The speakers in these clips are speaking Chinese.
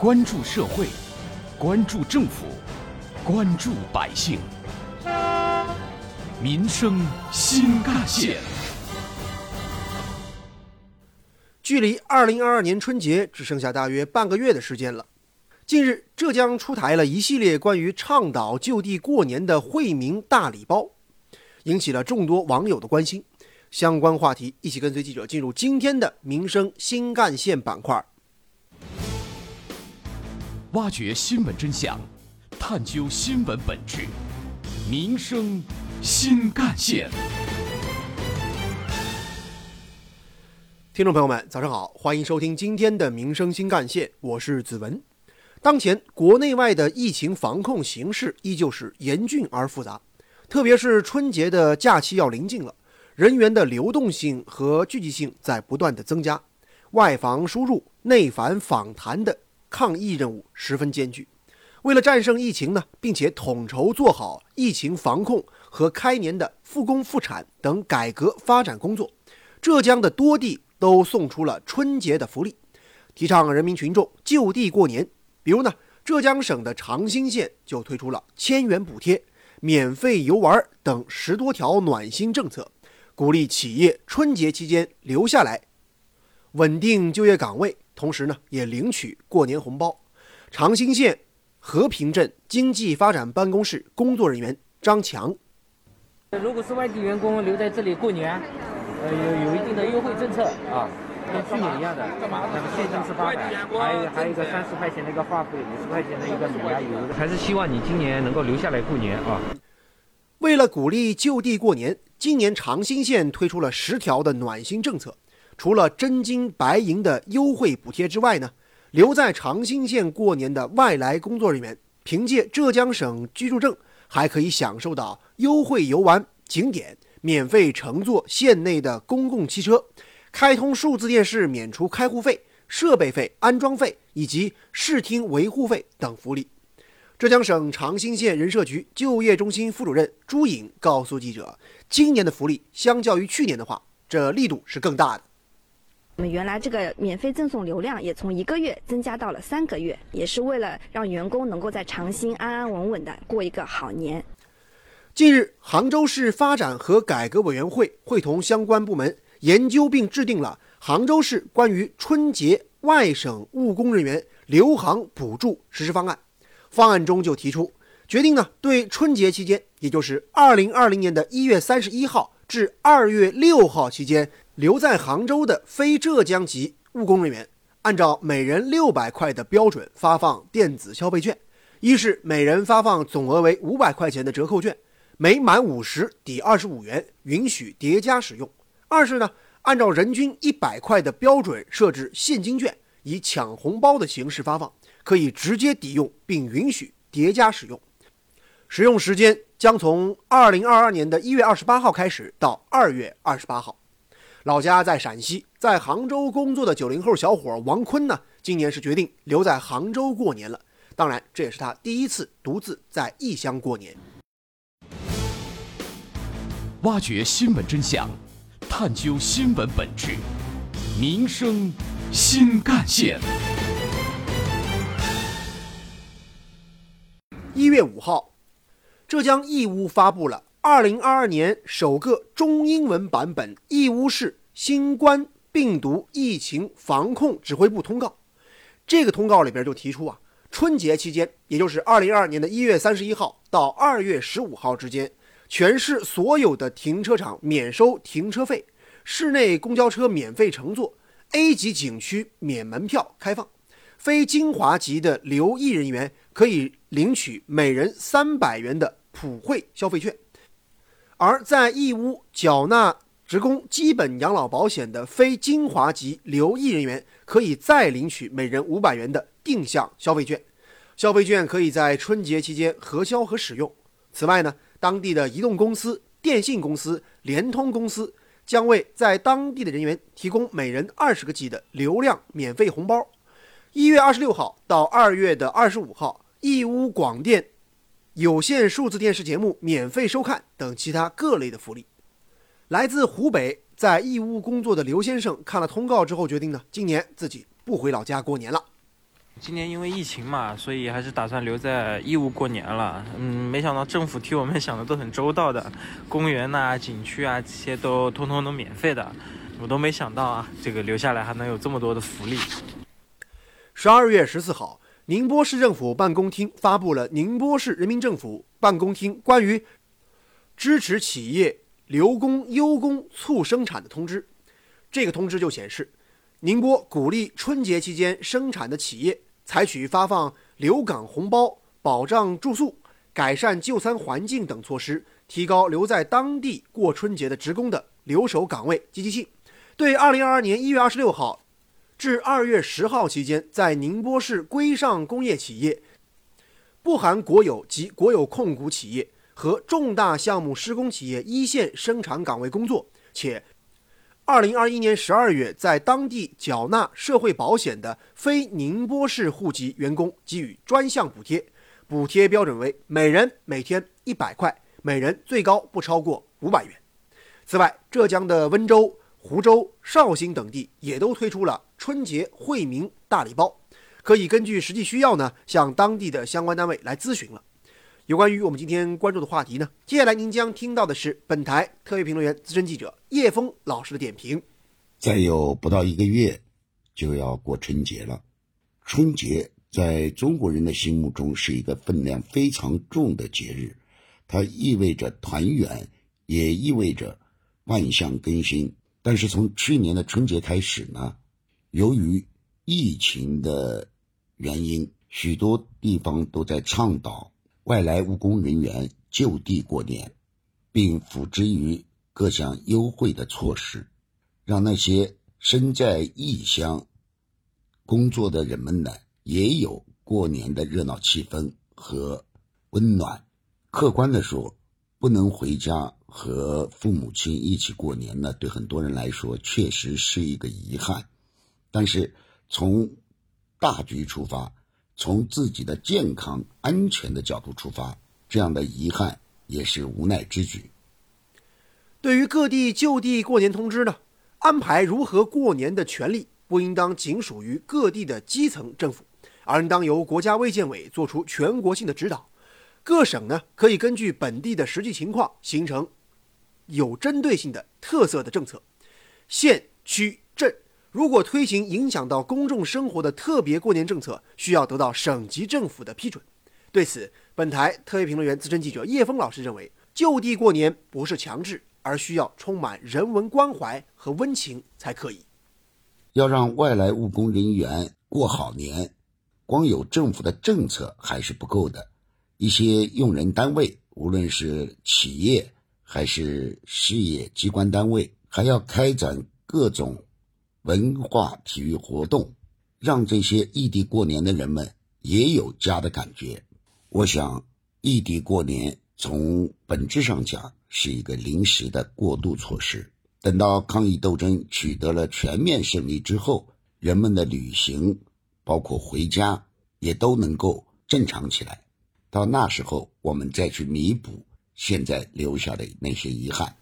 关注社会，关注政府，关注百姓，民生新干线。距离二零二二年春节只剩下大约半个月的时间了。近日，浙江出台了一系列关于倡导就地过年的惠民大礼包，引起了众多网友的关心。相关话题，一起跟随记者进入今天的民生新干线板块，挖掘新闻真相，探究新闻本质，民生新干线。听众朋友们，早上好，欢迎收听今天的民生新干线，我是子文。当前国内外的疫情防控形势依旧是严峻而复杂，特别是春节的假期要临近了。人员的流动性和聚集性在不断的增加，外防输入、内反访谈的抗疫任务十分艰巨。为了战胜疫情呢，并且统筹做好疫情防控和开年的复工复产等改革发展工作，浙江的多地都送出了春节的福利，提倡人民群众就地过年。比如呢，浙江省的长兴县就推出了千元补贴、免费游玩等十多条暖心政策。鼓励企业春节期间留下来，稳定就业岗位，同时呢也领取过年红包。长兴县和平镇经济发展办公室工作人员张强：如果是外地员工留在这里过年，呃，有有一定的优惠政策啊，跟去年一样的，那个现金是八百，还有还有一个三十块钱的一个话费，五十块钱的一个米啊油。还是希望你今年能够留下来过年啊。为了鼓励就地过年。今年长兴县推出了十条的暖心政策，除了真金白银的优惠补贴之外呢，留在长兴县过年的外来工作人员，凭借浙江省居住证，还可以享受到优惠游玩景点、免费乘坐县内的公共汽车、开通数字电视免除开户费、设备费安装费以及视听维护费等福利。浙江省长兴县人社局就业中心副主任朱颖告诉记者。今年的福利相较于去年的话，这力度是更大的。我们原来这个免费赠送流量也从一个月增加到了三个月，也是为了让员工能够在长兴安安稳稳的过一个好年。近日，杭州市发展和改革委员会会同相关部门研究并制定了杭州市关于春节外省务工人员留杭补助实施方案。方案中就提出。决定呢，对春节期间，也就是二零二零年的一月三十一号至二月六号期间，留在杭州的非浙江籍务工人员，按照每人六百块的标准发放电子消费券。一是每人发放总额为五百块钱的折扣券，每满五十抵二十五元，允许叠加使用；二是呢，按照人均一百块的标准设置现金券，以抢红包的形式发放，可以直接抵用，并允许叠加使用。使用时间将从二零二二年的一月二十八号开始到二月二十八号。老家在陕西，在杭州工作的九零后小伙王坤呢，今年是决定留在杭州过年了。当然，这也是他第一次独自在异乡过年。挖掘新闻真相，探究新闻本质，民生新干线。一月五号。浙江义乌发布了2022年首个中英文版本义乌市新冠病毒疫情防控指挥部通告。这个通告里边就提出啊，春节期间，也就是2022年的一月三十一号到二月十五号之间，全市所有的停车场免收停车费，室内公交车免费乘坐，A 级景区免门票开放，非金华籍的留意人员可以领取每人三百元的。普惠消费券，而在义乌缴纳职工基本养老保险的非金华籍留役人员，可以再领取每人五百元的定向消费券。消费券可以在春节期间核销和使用。此外呢，当地的移动公司、电信公司、联通公司将为在当地的人员提供每人二十个 G 的流量免费红包。一月二十六号到二月的二十五号，义乌广电。有线数字电视节目免费收看等其他各类的福利。来自湖北在义乌工作的刘先生看了通告之后，决定呢，今年自己不回老家过年了。今年因为疫情嘛，所以还是打算留在义乌过年了。嗯，没想到政府替我们想的都很周到的，公园呐、景区啊这些都通通都免费的，我都没想到啊，这个留下来还能有这么多的福利。十二月十四号，宁波市政府办公厅发布了《宁波市人民政府办公厅关于支持企业留工优工促生产的通知》。这个通知就显示，宁波鼓励春节期间生产的企业。采取发放留岗红包、保障住宿、改善就餐环境等措施，提高留在当地过春节的职工的留守岗位积极性。对二零二二年一月二十六号至二月十号期间在宁波市规上工业企业（不含国有及国有控股企业）和重大项目施工企业一线生产岗位工作，且。二零二一年十二月，在当地缴纳社会保险的非宁波市户籍员工给予专项补贴，补贴标准为每人每天一百块，每人最高不超过五百元。此外，浙江的温州、湖州、绍兴等地也都推出了春节惠民大礼包，可以根据实际需要呢，向当地的相关单位来咨询了。有关于我们今天关注的话题呢，接下来您将听到的是本台特约评论员、资深记者叶峰老师的点评。再有不到一个月，就要过春节了。春节在中国人的心目中是一个分量非常重的节日，它意味着团圆，也意味着万象更新。但是从去年的春节开始呢，由于疫情的原因，许多地方都在倡导。外来务工人员就地过年，并辅之于各项优惠的措施，让那些身在异乡工作的人们呢，也有过年的热闹气氛和温暖。客观的说，不能回家和父母亲一起过年呢，对很多人来说确实是一个遗憾。但是从大局出发。从自己的健康安全的角度出发，这样的遗憾也是无奈之举。对于各地就地过年通知呢，安排如何过年的权利不应当仅属于各地的基层政府，而应当由国家卫健委作出全国性的指导。各省呢，可以根据本地的实际情况，形成有针对性的特色的政策。县区镇。如果推行影响到公众生活的特别过年政策，需要得到省级政府的批准。对此，本台特约评论员、资深记者叶峰老师认为，就地过年不是强制，而需要充满人文关怀和温情才可以。要让外来务工人员过好年，光有政府的政策还是不够的。一些用人单位，无论是企业还是事业机关单位，还要开展各种。文化体育活动，让这些异地过年的人们也有家的感觉。我想，异地过年从本质上讲是一个临时的过渡措施。等到抗疫斗争取得了全面胜利之后，人们的旅行，包括回家，也都能够正常起来。到那时候，我们再去弥补现在留下的那些遗憾。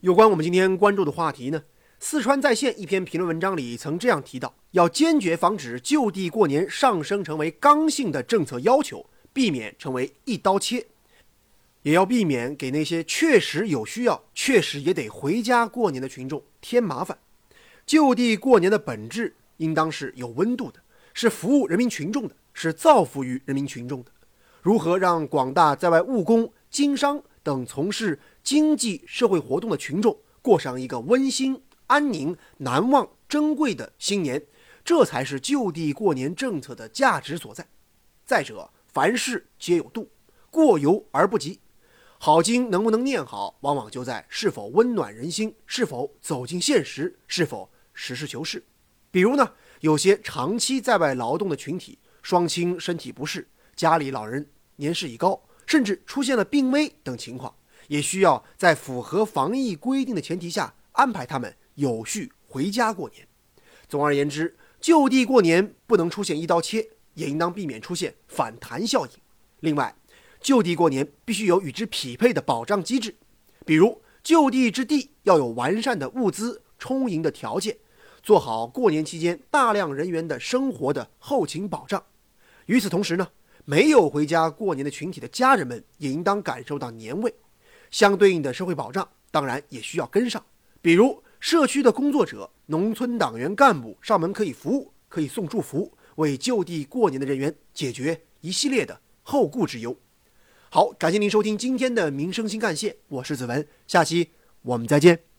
有关我们今天关注的话题呢？四川在线一篇评论文章里曾这样提到：要坚决防止就地过年上升成为刚性的政策要求，避免成为一刀切，也要避免给那些确实有需要、确实也得回家过年的群众添麻烦。就地过年的本质应当是有温度的，是服务人民群众的，是造福于人民群众的。如何让广大在外务工、经商等从事经济社会活动的群众过上一个温馨？安宁、难忘、珍贵的新年，这才是就地过年政策的价值所在。再者，凡事皆有度，过犹而不及。好经能不能念好，往往就在是否温暖人心，是否走进现实，是否实事求是。比如呢，有些长期在外劳动的群体，双亲身体不适，家里老人年事已高，甚至出现了病危等情况，也需要在符合防疫规定的前提下安排他们。有序回家过年。总而言之，就地过年不能出现一刀切，也应当避免出现反弹效应。另外，就地过年必须有与之匹配的保障机制，比如就地之地要有完善的物资充盈的条件，做好过年期间大量人员的生活的后勤保障。与此同时呢，没有回家过年的群体的家人们也应当感受到年味，相对应的社会保障当然也需要跟上，比如社区的工作者、农村党员干部上门可以服务，可以送祝福，为就地过年的人员解决一系列的后顾之忧。好，感谢您收听今天的民生新干线，我是子文，下期我们再见。